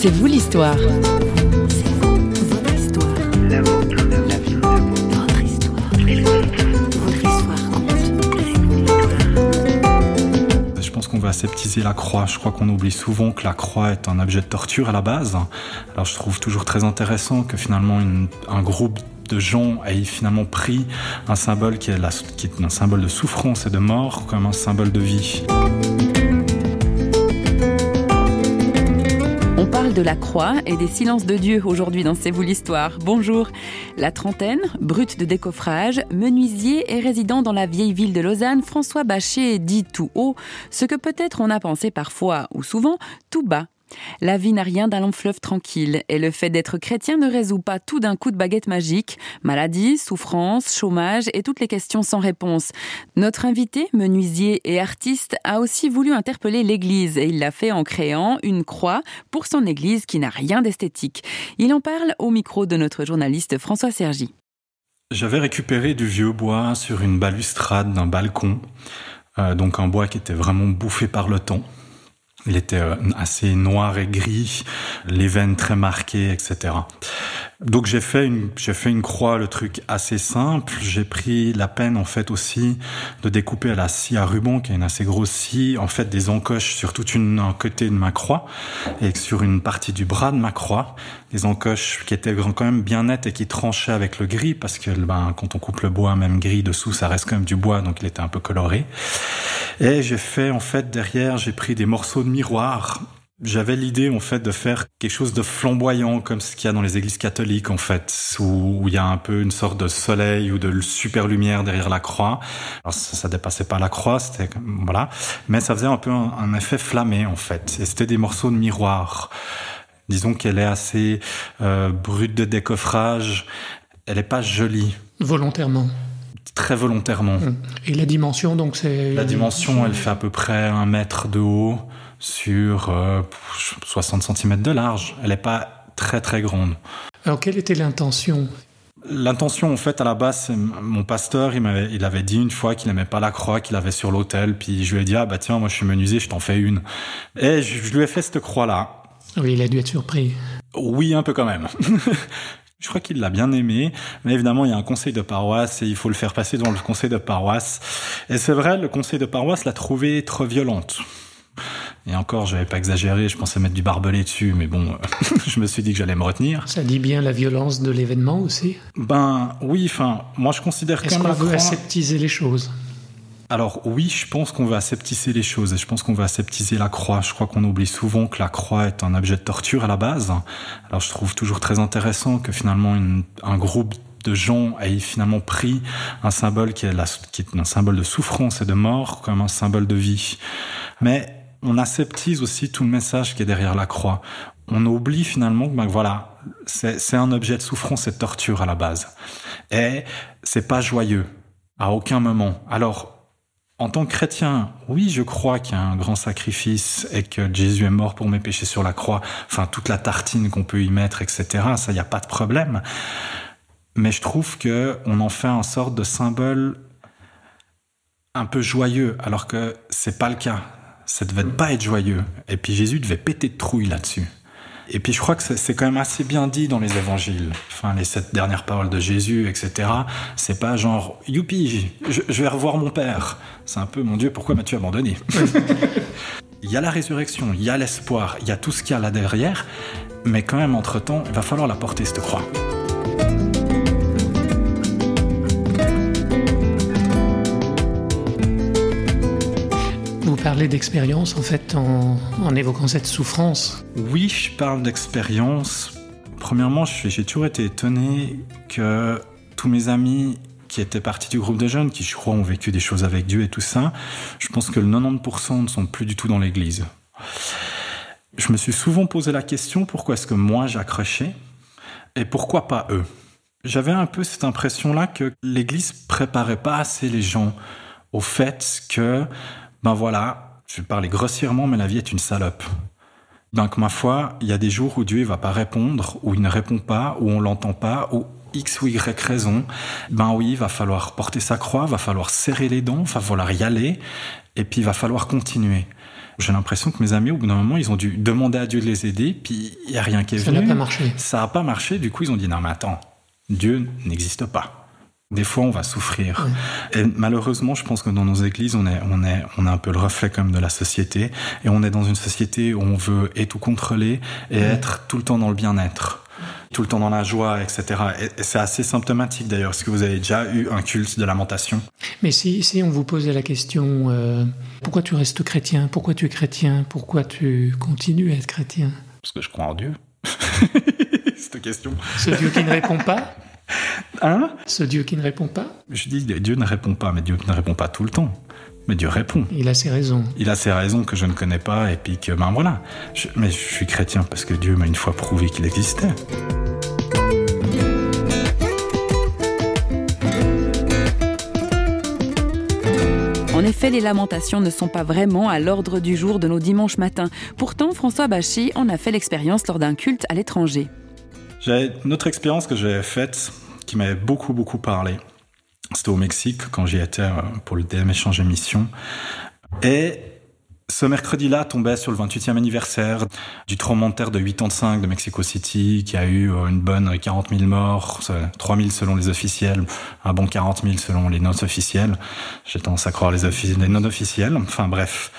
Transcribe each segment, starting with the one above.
C'est vous l'histoire. Je pense qu'on va aseptiser la croix. Je crois qu'on oublie souvent que la croix est un objet de torture à la base. Alors je trouve toujours très intéressant que finalement une- un groupe de gens ait finalement pris un symbole qui est, la- qui est un symbole de souffrance et de mort comme un symbole de vie. De la croix et des silences de Dieu aujourd'hui dans C'est vous l'histoire. Bonjour. La trentaine, brute de décoffrage, menuisier et résident dans la vieille ville de Lausanne, François Bachet dit tout haut ce que peut-être on a pensé parfois ou souvent tout bas. La vie n'a rien d'un long fleuve tranquille et le fait d'être chrétien ne résout pas tout d'un coup de baguette magique. Maladie, souffrance, chômage et toutes les questions sans réponse. Notre invité, menuisier et artiste, a aussi voulu interpeller l'Église et il l'a fait en créant une croix pour son Église qui n'a rien d'esthétique. Il en parle au micro de notre journaliste François Sergi. J'avais récupéré du vieux bois sur une balustrade d'un balcon, euh, donc un bois qui était vraiment bouffé par le temps. Il était euh, assez noir et gris, les veines très marquées, etc. Donc j'ai fait une j'ai fait une croix, le truc assez simple. J'ai pris la peine en fait aussi de découper à la scie à ruban, qui est une assez grosse scie, en fait des encoches sur toute une un côté de ma croix et sur une partie du bras de ma croix, des encoches qui étaient quand même bien nettes et qui tranchaient avec le gris parce que ben quand on coupe le bois même gris dessous, ça reste quand même du bois, donc il était un peu coloré. Et j'ai fait en fait derrière, j'ai pris des morceaux de miroir. J'avais l'idée en fait de faire quelque chose de flamboyant comme ce qu'il y a dans les églises catholiques en fait, où, où il y a un peu une sorte de soleil ou de super lumière derrière la croix. Alors ça, ça dépassait pas la croix, c'était voilà, mais ça faisait un peu un, un effet flammé en fait. Et c'était des morceaux de miroir. Disons qu'elle est assez euh, brute de décoffrage. Elle est pas jolie, Volontairement. très volontairement. Et la dimension, donc c'est... La dimension, elle fait à peu près un mètre de haut sur euh, 60 cm de large. Elle n'est pas très très grande. Alors quelle était l'intention? L'intention, en fait, à la base, mon pasteur, il m'avait, il avait dit une fois qu'il n'aimait pas la croix qu'il avait sur l'autel, puis je lui ai dit, ah bah tiens, moi je suis menuisier, je t'en fais une. Et je, je lui ai fait cette croix-là. Oui, il a dû être surpris. Oui, un peu quand même. Je crois qu'il l'a bien aimé, mais évidemment, il y a un conseil de paroisse et il faut le faire passer dans le conseil de paroisse. Et c'est vrai, le conseil de paroisse l'a trouvée trop violente. Et encore, je n'avais pas exagéré, je pensais mettre du barbelé dessus, mais bon, je me suis dit que j'allais me retenir. Ça dit bien la violence de l'événement aussi. Ben oui, enfin, moi je considère Est-ce qu'on veut aseptiser les choses? Alors oui, je pense qu'on va aseptiser les choses et je pense qu'on va aseptiser la croix. Je crois qu'on oublie souvent que la croix est un objet de torture à la base. Alors je trouve toujours très intéressant que finalement une- un groupe de gens ait finalement pris un symbole qui est, la- qui est un symbole de souffrance et de mort comme un symbole de vie. Mais on aseptise aussi tout le message qui est derrière la croix. On oublie finalement que ben voilà, c'est un objet de souffrance et de torture à la base. Et c'est pas joyeux à aucun moment. Alors en tant que chrétien, oui, je crois qu'il y a un grand sacrifice et que Jésus est mort pour mes péchés sur la croix. Enfin, toute la tartine qu'on peut y mettre, etc. Ça, il n'y a pas de problème. Mais je trouve que on en fait un sorte de symbole un peu joyeux, alors que c'est pas le cas. Ça devait pas être joyeux. Et puis Jésus devait péter de trouille là-dessus. Et puis je crois que c'est- quand même assez bien dit dans les évangiles. Enfin, les sept dernières paroles de Jésus, etc. C'est pas genre, youpi, je, vais revoir mon père. C'est un peu, mon Dieu, pourquoi m'as-tu abandonné? Il y a la résurrection, il y a l'espoir, il y a tout ce qu'il y a là derrière. Mais quand même, entre-temps, il va falloir la porter, cette croix. Parlez d'expérience en fait en, en évoquant cette souffrance. Oui, je parle d'expérience. Premièrement, j'ai toujours été étonné que tous mes amis qui étaient partis du groupe de jeunes, qui je crois ont vécu des choses avec Dieu et tout ça, je pense que le 90% ne sont plus du tout dans l'église. Je me suis souvent posé la question pourquoi est-ce que moi j'accrochais et pourquoi pas eux? J'avais un peu cette impression-là que l'église préparait pas assez les gens au fait que, ben voilà, je vais parler grossièrement, mais la vie est une salope. Donc, ma foi, il y a des jours où Dieu ne va pas répondre, où il ne répond pas, où on l'entend pas, où X ou Y raison, ben oui, il va falloir porter sa croix, va falloir serrer les dents, va falloir y aller, et puis il va falloir continuer. J'ai l'impression que mes amis, au bout d'un moment, ils ont dû demander à Dieu de les aider, puis il n'y a rien qui est Ça venu. n'a pas marché. Ça n'a pas marché, du coup, ils ont dit non, mais attends, Dieu n'existe pas. Des fois, on va souffrir. Et malheureusement, je pense que dans nos églises, on est, on est, on est un peu le reflet comme de la société. Et on est dans une société où on veut et tout contrôler et être tout le temps dans le bien-être. Tout le temps dans la joie, etc. Et, et c'est assez symptomatique d'ailleurs. Est-ce que vous avez déjà eu un culte de lamentation? Mais si, si on vous posait la question euh, pourquoi tu restes chrétien? Pourquoi tu es chrétien? Pourquoi tu continues à être chrétien? Parce que je crois en Dieu. Cette question. Ce Dieu qui ne répond pas? Hein? Ce Dieu qui ne répond pas? Je dis Dieu ne répond pas, mais Dieu ne répond pas tout le temps. Mais Dieu répond. Il a ses raisons. Il a ses raisons que je ne connais pas et puis que, ben voilà. Je- mais je suis chrétien parce que Dieu m'a une fois prouvé qu'il existait. En effet, les lamentations ne sont pas vraiment à l'ordre du jour de nos dimanches matins. Pourtant, François Bachy en a fait l'expérience lors d'un culte à l'étranger. J'ai une autre expérience que j'avais faite qui m'avait beaucoup, beaucoup parlé. C'était au Mexique quand j'y étais euh, pour le DM Échange Émission. Et ce mercredi-là tombait sur le 28e anniversaire du tremblement de terre de 85 de Mexico City, qui a eu euh, une bonne 40 000 morts, 3 000 selon les officiels, un bon 40 000 selon les non officiels. J'ai tendance à croire les, les non officiels. Enfin bref.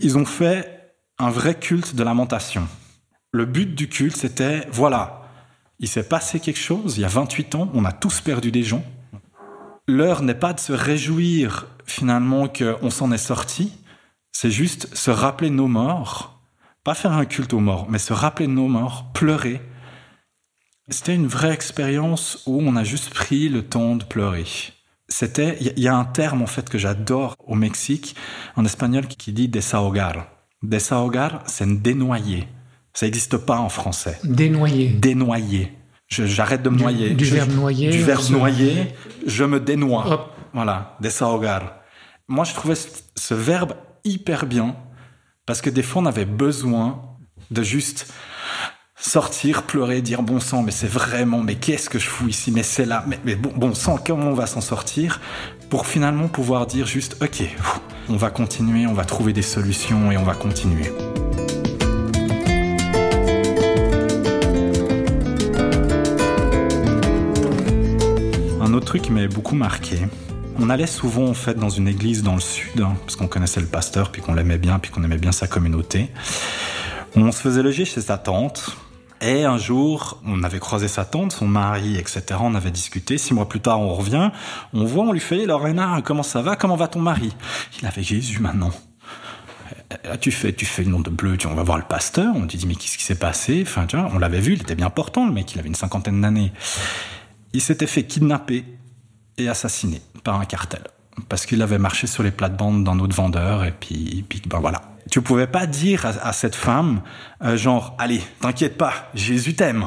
Ils ont fait un vrai culte de lamentation. Le but du culte, c'était, voilà, il s'est passé quelque chose, il y a 28 ans, on a tous perdu des gens. L'heure n'est pas de se réjouir finalement qu'on s'en est sorti, c'est juste se rappeler nos morts, pas faire un culte aux morts, mais se rappeler nos morts, pleurer. C'était une vraie expérience où on a juste pris le temps de pleurer. C'était, il y a un terme en fait que j'adore au Mexique, en espagnol, qui dit desahogar. Desahogar, c'est dénoyer. Ça n'existe pas en français Dénoyer. dénoyer. J'arrête de me Du- noyer. du Je- verbe noyer, Du verbe noyer, je me dénoie. Hop. Voilà, desahogar. Moi, je trouvais ce, ce verbe hyper bien parce que des fois, on avait besoin de juste sortir, pleurer, dire bon sang, mais c'est vraiment, mais qu'est-ce que je fous ici, mais c'est là, mais, mais bon, bon sang, comment on va s'en sortir pour finalement pouvoir dire juste ok, on va continuer, on va trouver des solutions et on va continuer. Truc qui m'avait beaucoup marqué, on allait souvent en fait dans une église dans le sud, hein, parce qu'on connaissait le pasteur, puis qu'on l'aimait bien, puis qu'on aimait bien sa communauté. On se faisait loger chez sa tante. Et un jour, on avait croisé sa tante, son mari, etc. On avait discuté. Six mois plus tard, on revient. On voit, on lui fait Lorena, comment ça va? Comment va ton mari? Il avait Jésus maintenant. Euh, Tu fais, tu fais le nom de bleu, on va voir le pasteur. On lui dit, mais qu'est-ce qui s'est passé? Enfin, on l'avait vu, il était bien portant, le mec, il avait une cinquantaine d'années. Il s'était fait kidnapper et assassiné par un cartel. Parce qu'il avait marché sur les plates-bandes d'un autre vendeur, et puis, ben voilà. Tu pouvais pas dire à, cette femme, euh, genre, allez, t'inquiète pas, Jésus t'aime.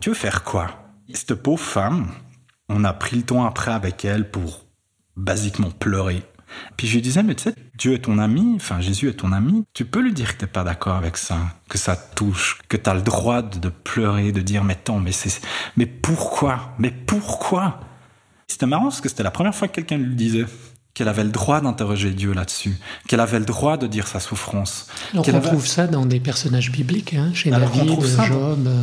Tu veux faire quoi? Cette pauvre femme, on a pris le temps après avec elle pour basiquement pleurer. Puis je lui disais, mais tu sais, Dieu est ton ami, enfin Jésus est ton ami, tu peux lui dire que t'es pas d'accord avec ça, que ça te touche, que t'as le droit de, pleurer, de dire, mais attends, mais mais pourquoi? Mais pourquoi? C'était marrant parce que c'était la première fois que quelqu'un lui disait qu'elle avait le droit d'interroger Dieu là-dessus, qu'elle avait le droit de dire sa souffrance. On avait- trouve ça dans des personnages bibliques, hein, chez Alors David, dans- Job. euh,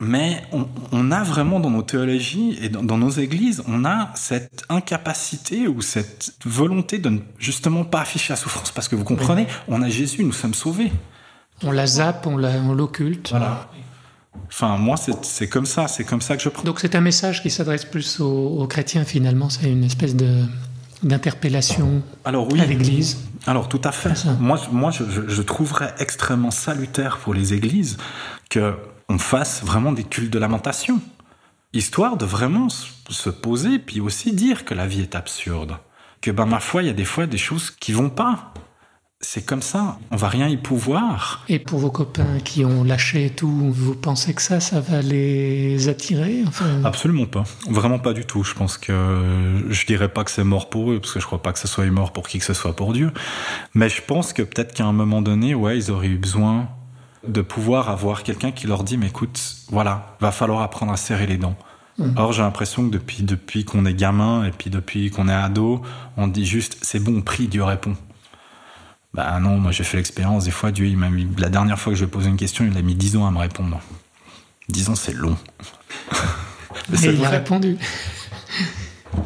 Mais on, on a vraiment dans nos théologies et dans, dans nos églises, on a cette incapacité ou cette volonté de ne justement pas afficher la souffrance. Parce que vous comprenez, on a Jésus, nous sommes sauvés. On la zappe, on l'occulte. Enfin, moi, c'est comme ça, c'est comme ça que je prends. Donc c'est un message qui s'adresse plus aux, aux chrétiens finalement. C'est une espèce d'interpellation oui, à l'Église. alors tout à fait. Moi, je- moi je, je- trouverais extrêmement salutaire pour les églises que on fasse vraiment des cultes de lamentation, histoire de vraiment se poser, puis aussi dire que la vie est absurde, que ben ma foi, il y a des fois des choses qui vont pas. C'est comme ça, on va rien y pouvoir. Et pour vos copains qui ont lâché tout, vous pensez que ça, ça va les attirer enfin, Absolument pas. Vraiment pas du tout. Je pense que je dirais pas que c'est mort pour eux, parce que je crois pas que ce soit mort pour qui que ce soit pour Dieu. Mais je pense que peut-être qu'à un moment donné, ouais, ils auraient eu besoin de pouvoir avoir quelqu'un qui leur dit, mais écoute, voilà, va falloir apprendre à serrer les dents. Or, j'ai l'impression que depuis, depuis qu'on est gamin et puis depuis qu'on est ado, on dit juste, c'est bon, prie, Dieu répond. Bah non, moi j'ai fait l'expérience, des fois Dieu, il m'a mis, la dernière fois que je lui ai posé une question, il a mis 10 ans à me répondre. 10 ans c'est long. Mais il a répondu.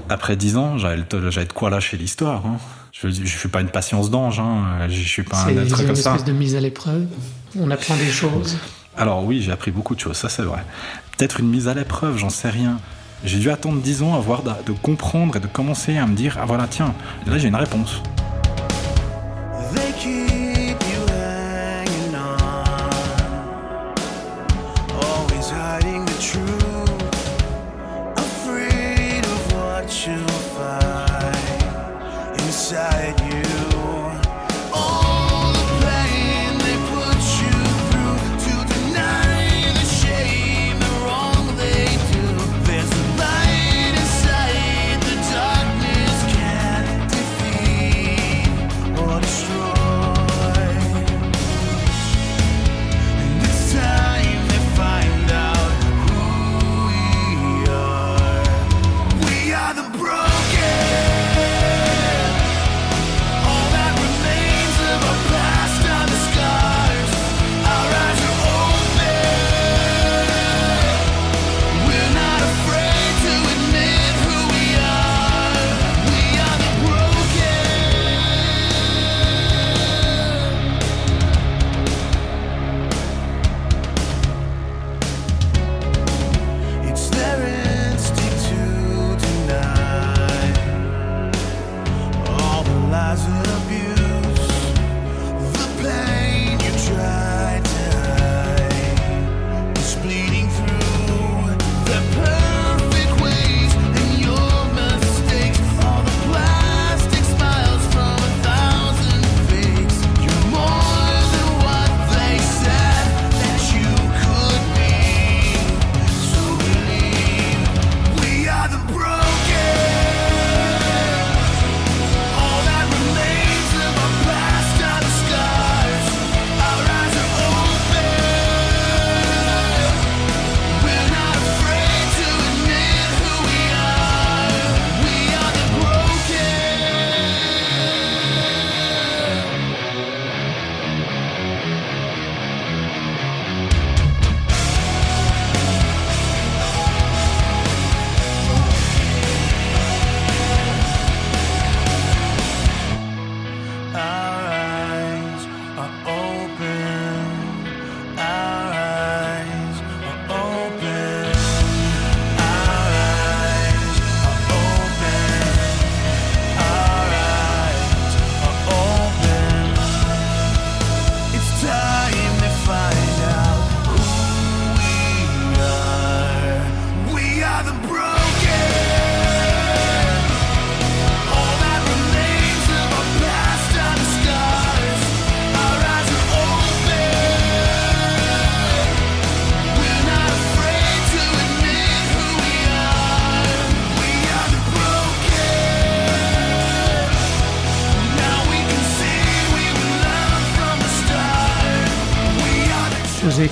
Après 10 ans, j'avais de quoi lâcher l'histoire. Hein. Je ne suis pas une patience d'ange, hein. je suis pas un être comme ça. Une espèce de mise à l'épreuve. On apprend des choses. Alors oui, j'ai appris beaucoup de choses, ça c'est vrai. Peut-être une mise à l'épreuve, j'en sais rien. J'ai dû attendre 10 ans de, de comprendre et de commencer à me dire, ah voilà, tiens, là j'ai une réponse.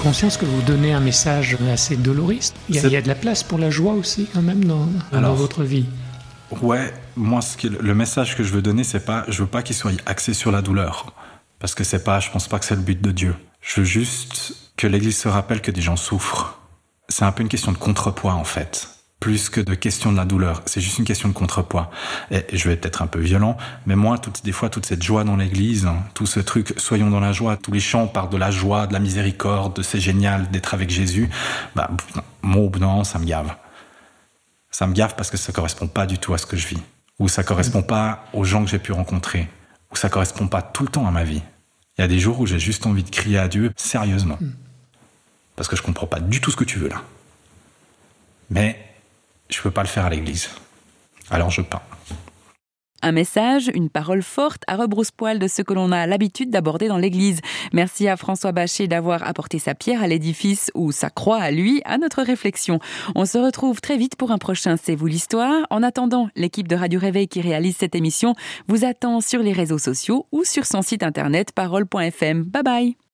Conscience que vous donnez un message assez doloriste il y, a, de la place pour la joie aussi, quand même, dans, votre vie Ouais, moi, ce le message que je veux donner, c'est pas, je veux pas qu'il soit axé sur la douleur. Parce que c'est pas, je pense pas que c'est le but de Dieu. Je veux juste que l'Église se rappelle que des gens souffrent. C'est un peu une question de contrepoids, en fait plus que de question de la douleur. C'est juste une question de contrepoids. Et je vais être un peu violent, mais moi, toute, des fois, toute cette joie dans l'église, tout ce truc, soyons dans la joie, tous les chants parlent de la joie, de la miséricorde, de c'est génial d'être avec Jésus. Bah, moi, au bout d'un ça me gave. Ça me gave parce que ça correspond pas du tout à ce que je vis. Ou ça correspond pas aux gens que j'ai pu rencontrer. Ou ça correspond pas tout le temps à ma vie. Il y a des jours où j'ai juste envie de crier à Dieu sérieusement. Hmm. Parce que je comprends pas du tout ce que tu veux là. Mais je ne peux pas le faire à l'église. Alors je peins. Un message, une parole forte à rebrousse-poil de ce que l'on a l'habitude d'aborder dans l'Église. Merci à François Bachet d'avoir apporté sa pierre à l'édifice ou sa croix à lui, à notre réflexion. On se retrouve très vite pour un prochain C'est vous l'histoire. En attendant, l'équipe de Radio Réveil qui réalise cette émission vous attend sur les réseaux sociaux ou sur son site internet parole.fm. Bye bye